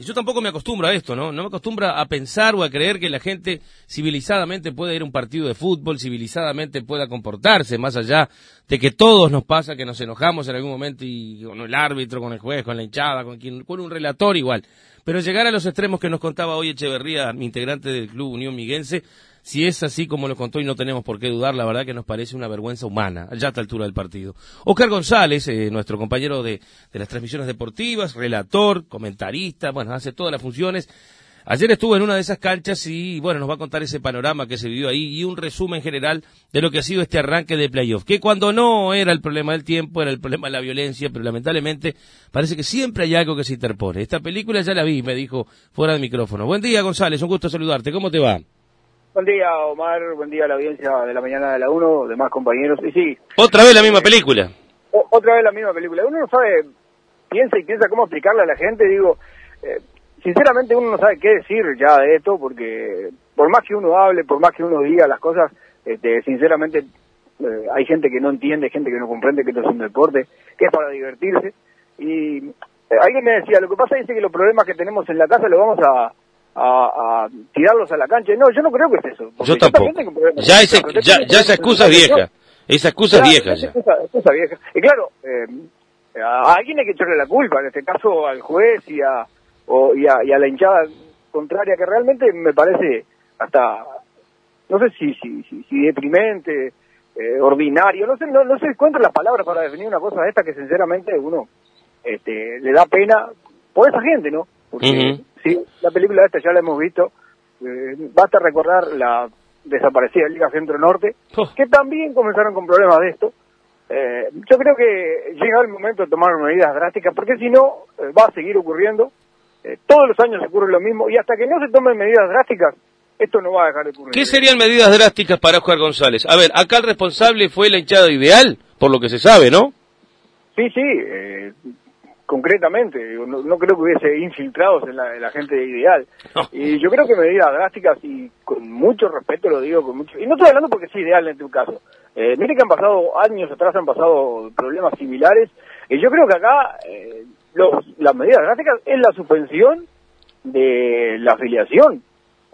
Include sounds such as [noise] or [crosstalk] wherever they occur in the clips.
Y yo tampoco me acostumbro a esto, ¿no? No me acostumbro a pensar o a creer que la gente civilizadamente puede ir a un partido de fútbol, civilizadamente pueda comportarse, más allá de que todos nos pasa que nos enojamos en algún momento y con el árbitro, con el juez, con la hinchada, con quien, con un relator igual. Pero llegar a los extremos que nos contaba hoy Echeverría, mi integrante del Club Unión Miguense, si es así como lo contó y no tenemos por qué dudar, la verdad que nos parece una vergüenza humana, ya a esta altura del partido. Oscar González, eh, nuestro compañero de, de las transmisiones deportivas, relator, comentarista, bueno, hace todas las funciones. Ayer estuvo en una de esas canchas y, bueno, nos va a contar ese panorama que se vivió ahí y un resumen general de lo que ha sido este arranque de playoff, que cuando no era el problema del tiempo, era el problema de la violencia, pero lamentablemente parece que siempre hay algo que se interpone. Esta película ya la vi, me dijo fuera de micrófono. Buen día, González, un gusto saludarte. ¿Cómo te va? Buen día, Omar. Buen día a la audiencia de la mañana de la 1, demás compañeros. Y sí. Otra vez la misma película. O, otra vez la misma película. Uno no sabe, piensa y piensa cómo explicarle a la gente. Digo, eh, sinceramente uno no sabe qué decir ya de esto, porque por más que uno hable, por más que uno diga las cosas, este, sinceramente eh, hay gente que no entiende, gente que no comprende que esto es un deporte, que es para divertirse. Y eh, alguien me decía, lo que pasa es que los problemas que tenemos en la casa los vamos a a, tirarlos a la cancha. No, yo no creo que es eso. Yo tampoco. Ya, ese, ya, ya esa excusa vieja. Esa excusa vieja ya. Excusa, vieja. Y claro, eh, a alguien hay que echarle la culpa, en este caso al juez y a, o, y a, y a la hinchada contraria, que realmente me parece hasta, no sé si, si, si, si deprimente, eh, ordinario, no sé, no, no se encuentran las palabras para definir una cosa de esta que sinceramente uno este, le da pena por esa gente, ¿no? Porque sí, la película esta ya la hemos visto. Eh, basta recordar la desaparecida Liga Centro Norte, oh. que también comenzaron con problemas de esto. Eh, yo creo que llega el momento de tomar medidas drásticas, porque si no, eh, va a seguir ocurriendo. todos los años ocurre lo mismo, y hasta que no se tomen medidas drásticas, esto no va a dejar de ocurrir. ¿Qué serían medidas drásticas para Oscar González? A ver, acá el responsable fue la hinchada ideal, por lo que se sabe, ¿no? Sí, sí, concretamente, no, creo que hubiese infiltrados en la, gente ideal. Y yo creo que medidas drásticas y con mucho respeto lo digo, con mucho y no estoy hablando porque es ideal en tu caso. Eh, mire que han pasado años atrás, han pasado problemas similares, y yo creo que acá eh, los, las medidas drásticas es la suspensión de la afiliación.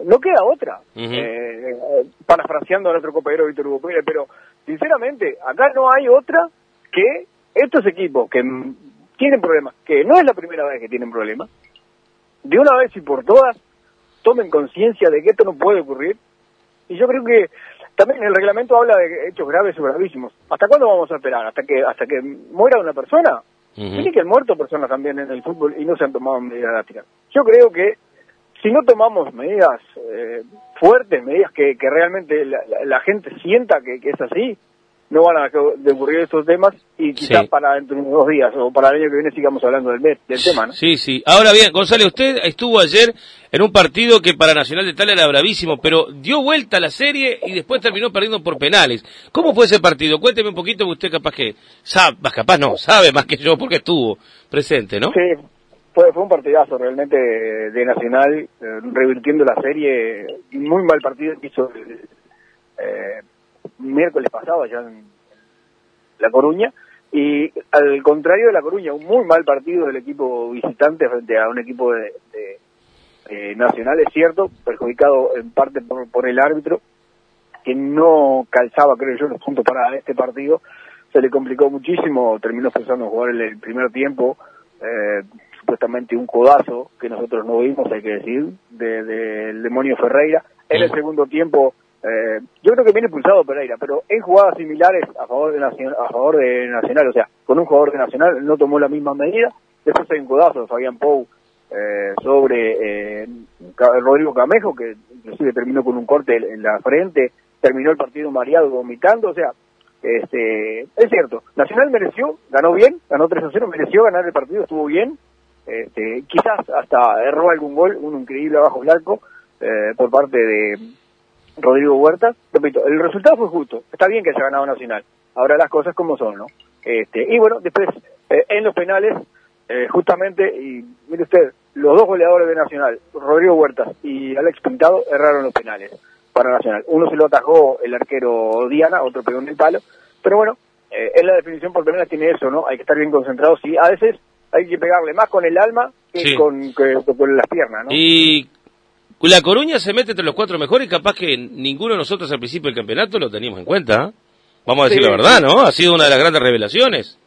No queda otra, eh, parafraseando a nuestro compañero Víctor Hugo Pérez, pero sinceramente, acá no hay otra que estos equipos que tienen problemas, que no es la primera vez que tienen problemas, de una vez y por todas tomen conciencia de que esto no puede ocurrir. Y yo creo que también el reglamento habla de hechos graves o gravísimos. ¿Hasta cuándo vamos a esperar? ¿Hasta que hasta que muera una persona? Tiene que han muerto personas también en el fútbol y no se han tomado medidas drásticas. Yo creo que si no tomamos medidas eh, fuertes, medidas que, que realmente la, gente sienta que, que es así, no van a ocurrir estos temas y quizás para dentro de unos días o para el año que viene sigamos hablando del, del tema, ¿no? Sí, sí. Ahora bien, González, usted estuvo ayer en un partido que para Nacional de Tal era bravísimo, pero dio vuelta a la serie y después terminó perdiendo por penales. ¿Cómo fue ese partido? Cuénteme un poquito, usted capaz que sabe, capaz no, sabe más que yo porque estuvo presente, ¿no? Sí, fue, fue un partidazo realmente de Nacional, eh, revirtiendo la serie, muy mal partido que hizo eh, miércoles pasado allá en La Coruña, y al contrario de La Coruña, un muy mal partido del equipo visitante frente a un equipo de, nacional, es cierto, perjudicado en parte por, el árbitro, que no calzaba, creo yo, los puntos para este partido, se le complicó muchísimo, terminó pensando jugar en el primer tiempo, eh, supuestamente un codazo que nosotros no vimos, hay que decir, del de, demonio Ferreira. En el segundo tiempo eh, yo creo que viene pulsado Pereira, pero en jugadas similares a favor de Nacional, a favor de Nacional, o sea, con un jugador de Nacional no tomó la misma medida. Después hay un codazo de Fabián Pou eh, sobre eh, Rodrigo Camejo, que inclusive terminó con un corte en la frente, terminó el partido mareado vomitando, o sea, este, es cierto, Nacional mereció, ganó bien, ganó 3 a 0, mereció ganar el partido, estuvo bien, este, quizás hasta erró algún gol, un increíble abajo el arco, eh, por parte de Rodrigo Huerta, repito, el resultado fue justo, está bien que haya ganado Nacional, ahora las cosas como son, ¿no? Este, y bueno, después eh, en los penales, eh, justamente, y mire usted, los dos goleadores de Nacional, Rodrigo Huerta y Alex Pintado, erraron los penales para Nacional. Uno se lo atajó el arquero Diana, otro pegó en el palo, pero bueno, eh, en la definición por penales tiene eso, ¿no? Hay que estar bien concentrados y a veces hay que pegarle más con el alma que, con, con las piernas, ¿no? Y la Coruña se mete entre los cuatro mejores capaz que ninguno de nosotros al principio del campeonato lo teníamos en cuenta. Vamos a decir la verdad, ¿no? Ha sido una de las grandes revelaciones.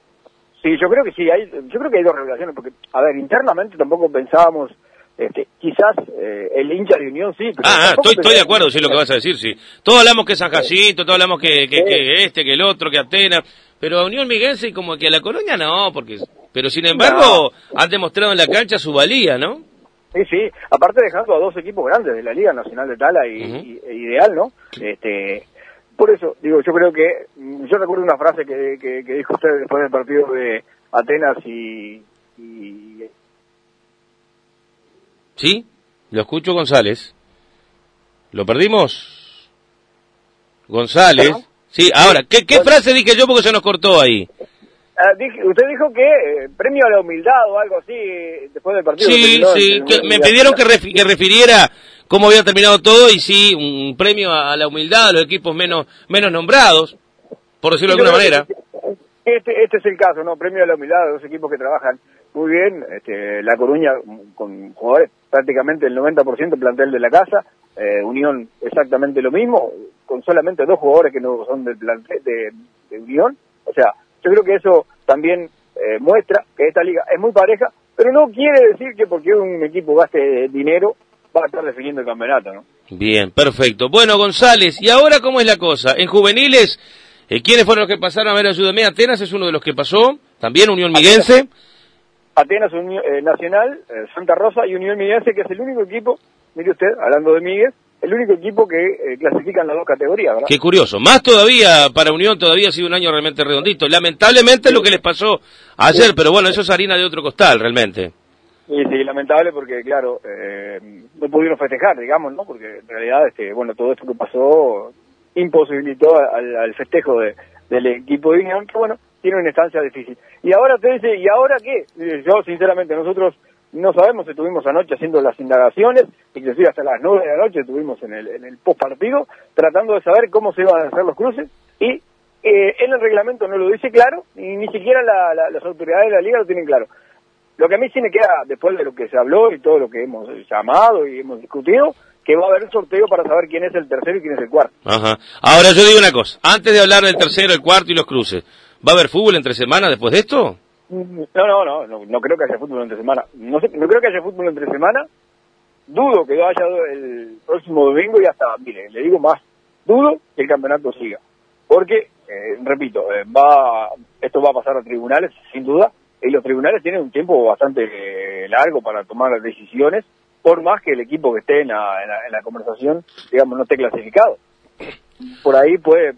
Sí, yo creo que sí, hay, yo creo que hay dos revelaciones, porque, a ver, internamente tampoco pensábamos, este, quizás eh, el hincha de Unión sí. Pero ah, ah estoy, estoy de acuerdo, sí, lo que vas a decir, sí. Todos hablamos que San Jacinto, todos hablamos que, que, que, este, que el otro, que Atenas, pero a Unión Miguense como que a la Colonia no, porque, pero sin embargo han demostrado en la cancha su valía, ¿no? Sí, sí, aparte dejando a dos equipos grandes de la Liga Nacional de Tala y, e Ideal, ¿no? Este, por eso, digo, yo creo que, mm, yo recuerdo una frase que, que, dijo usted después del partido de Atenas y, Sí, lo escucho González. ¿Lo perdimos? González. Sí, ahora, ¿qué, qué frase dije yo porque se nos cortó ahí? Ah, usted dijo que eh, premio a la humildad o algo así después del partido. Sí, sí, me pidieron que, que refiriera cómo había terminado todo y sí, un premio a la humildad a los equipos menos, menos nombrados, por decirlo de alguna manera. Este, este es el caso, ¿no? Premio a la humildad de dos equipos que trabajan muy bien. Este, la Coruña con jugadores prácticamente el 90% plantel de la casa. Eh, Unión exactamente lo mismo, con solamente dos jugadores que no son del plantel de, de Unión. O sea, yo creo que eso también eh, muestra que esta liga es muy pareja, pero no quiere decir que porque un equipo gaste dinero va a estar definiendo el campeonato, ¿no? Bien, perfecto. Bueno, González, ¿y ahora cómo es la cosa? En juveniles, eh, ¿quiénes fueron los que pasaron a ver Ayúdame? Atenas es uno de los que pasó, también Unión Miguense. Atenas, eh, Nacional, eh, Santa Rosa y Unión Miguense, que es el único equipo, mire usted, hablando de Miguel, el único equipo que eh, clasifica en las dos categorías, ¿verdad? Qué curioso. Más todavía, para Unión todavía ha sido un año realmente redondito. Lamentablemente lo que les pasó ayer, pero bueno, eso es harina de otro costal, realmente. Sí, sí, lamentable porque, claro, eh, no pudieron festejar, digamos, ¿no? Porque en realidad, este, bueno, todo esto que pasó imposibilitó al, festejo de, del equipo de Unión, que, bueno, tiene una instancia difícil. Y ahora te dice, ¿y ahora qué? Yo, sinceramente, nosotros no sabemos, estuvimos anoche haciendo las indagaciones, inclusive hasta las nueve de la noche estuvimos en el, en el post partido, tratando de saber cómo se iban a hacer los cruces, y eh, en el reglamento no lo dice claro, y ni siquiera las autoridades de la liga lo tienen claro. Lo que a mí sí me queda, después de lo que se habló y todo lo que hemos llamado y hemos discutido, que va a haber sorteo para saber quién es el tercero y quién es el cuarto. Ajá. Ahora yo digo una cosa, antes de hablar del tercero, el cuarto y los cruces, ¿va a haber fútbol entre semana después de esto? No, no, no, no, no creo que haya fútbol entre semana. No, sé, no creo que haya fútbol entre semana. Dudo que haya el próximo domingo y hasta, mire, le digo más, dudo que el campeonato siga. Porque, eh, repito, eh, va, esto va a pasar a tribunales, sin duda, y los tribunales tienen un tiempo bastante eh, largo para tomar decisiones, por más que el equipo que esté en la, conversación, digamos, no esté clasificado. Por ahí puede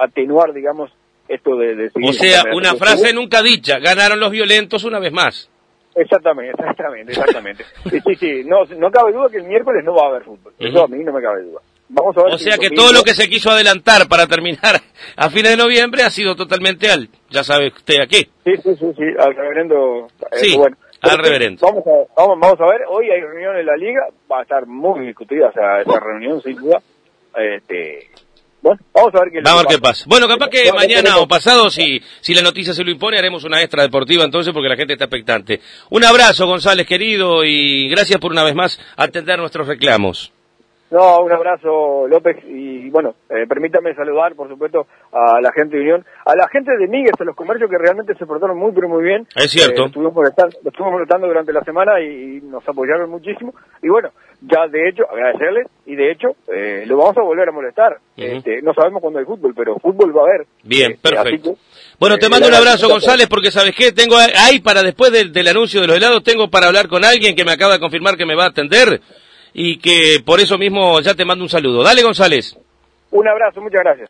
atenuar, digamos, esto de... o sea, una frase nunca dicha, ganaron los violentos una vez más. Exactamente, exactamente, exactamente. sí, sí, no, no cabe duda que el miércoles no va a haber fútbol. Eso a mí no me cabe duda. Vamos a ver o sea que todo lo que se quiso adelantar para terminar [laughs] a fines de noviembre ha sido totalmente al, ya sabe usted aquí. Sí, sí, sí, sí, al reverendo. Eh, sí, al reverendo. Vamos a, vamos, vamos a ver, hoy hay reunión en la liga, va a estar muy discutida esa, esa reunión, sin duda. Este, bueno, vamos a ver qué, vamos a ver qué pasa. Bueno, capaz que mañana o pasado, si, si la noticia se lo impone, haremos una extra deportiva entonces porque la gente está expectante. Un abrazo, González, querido, y gracias por una vez más atender nuestros reclamos. No, un abrazo López y bueno, eh, permítame saludar por supuesto a la gente de Unión, a la gente de Miguel, a los comercios que realmente se portaron muy pero muy bien. Es cierto. Eh, estuvimos, molestando, estuvimos molestando durante la semana y, nos apoyaron muchísimo y bueno, ya de hecho agradecerles y de hecho eh, lo vamos a volver a molestar. este, no sabemos cuándo hay fútbol, pero fútbol va a haber. Bien, este, perfecto. bueno, te mando un abrazo González porque sabes qué, tengo ahí para después del, del anuncio de los helados, tengo para hablar con alguien que me acaba de confirmar que me va a atender y que por eso mismo ya te mando un saludo. Dale, González. Un abrazo, muchas gracias.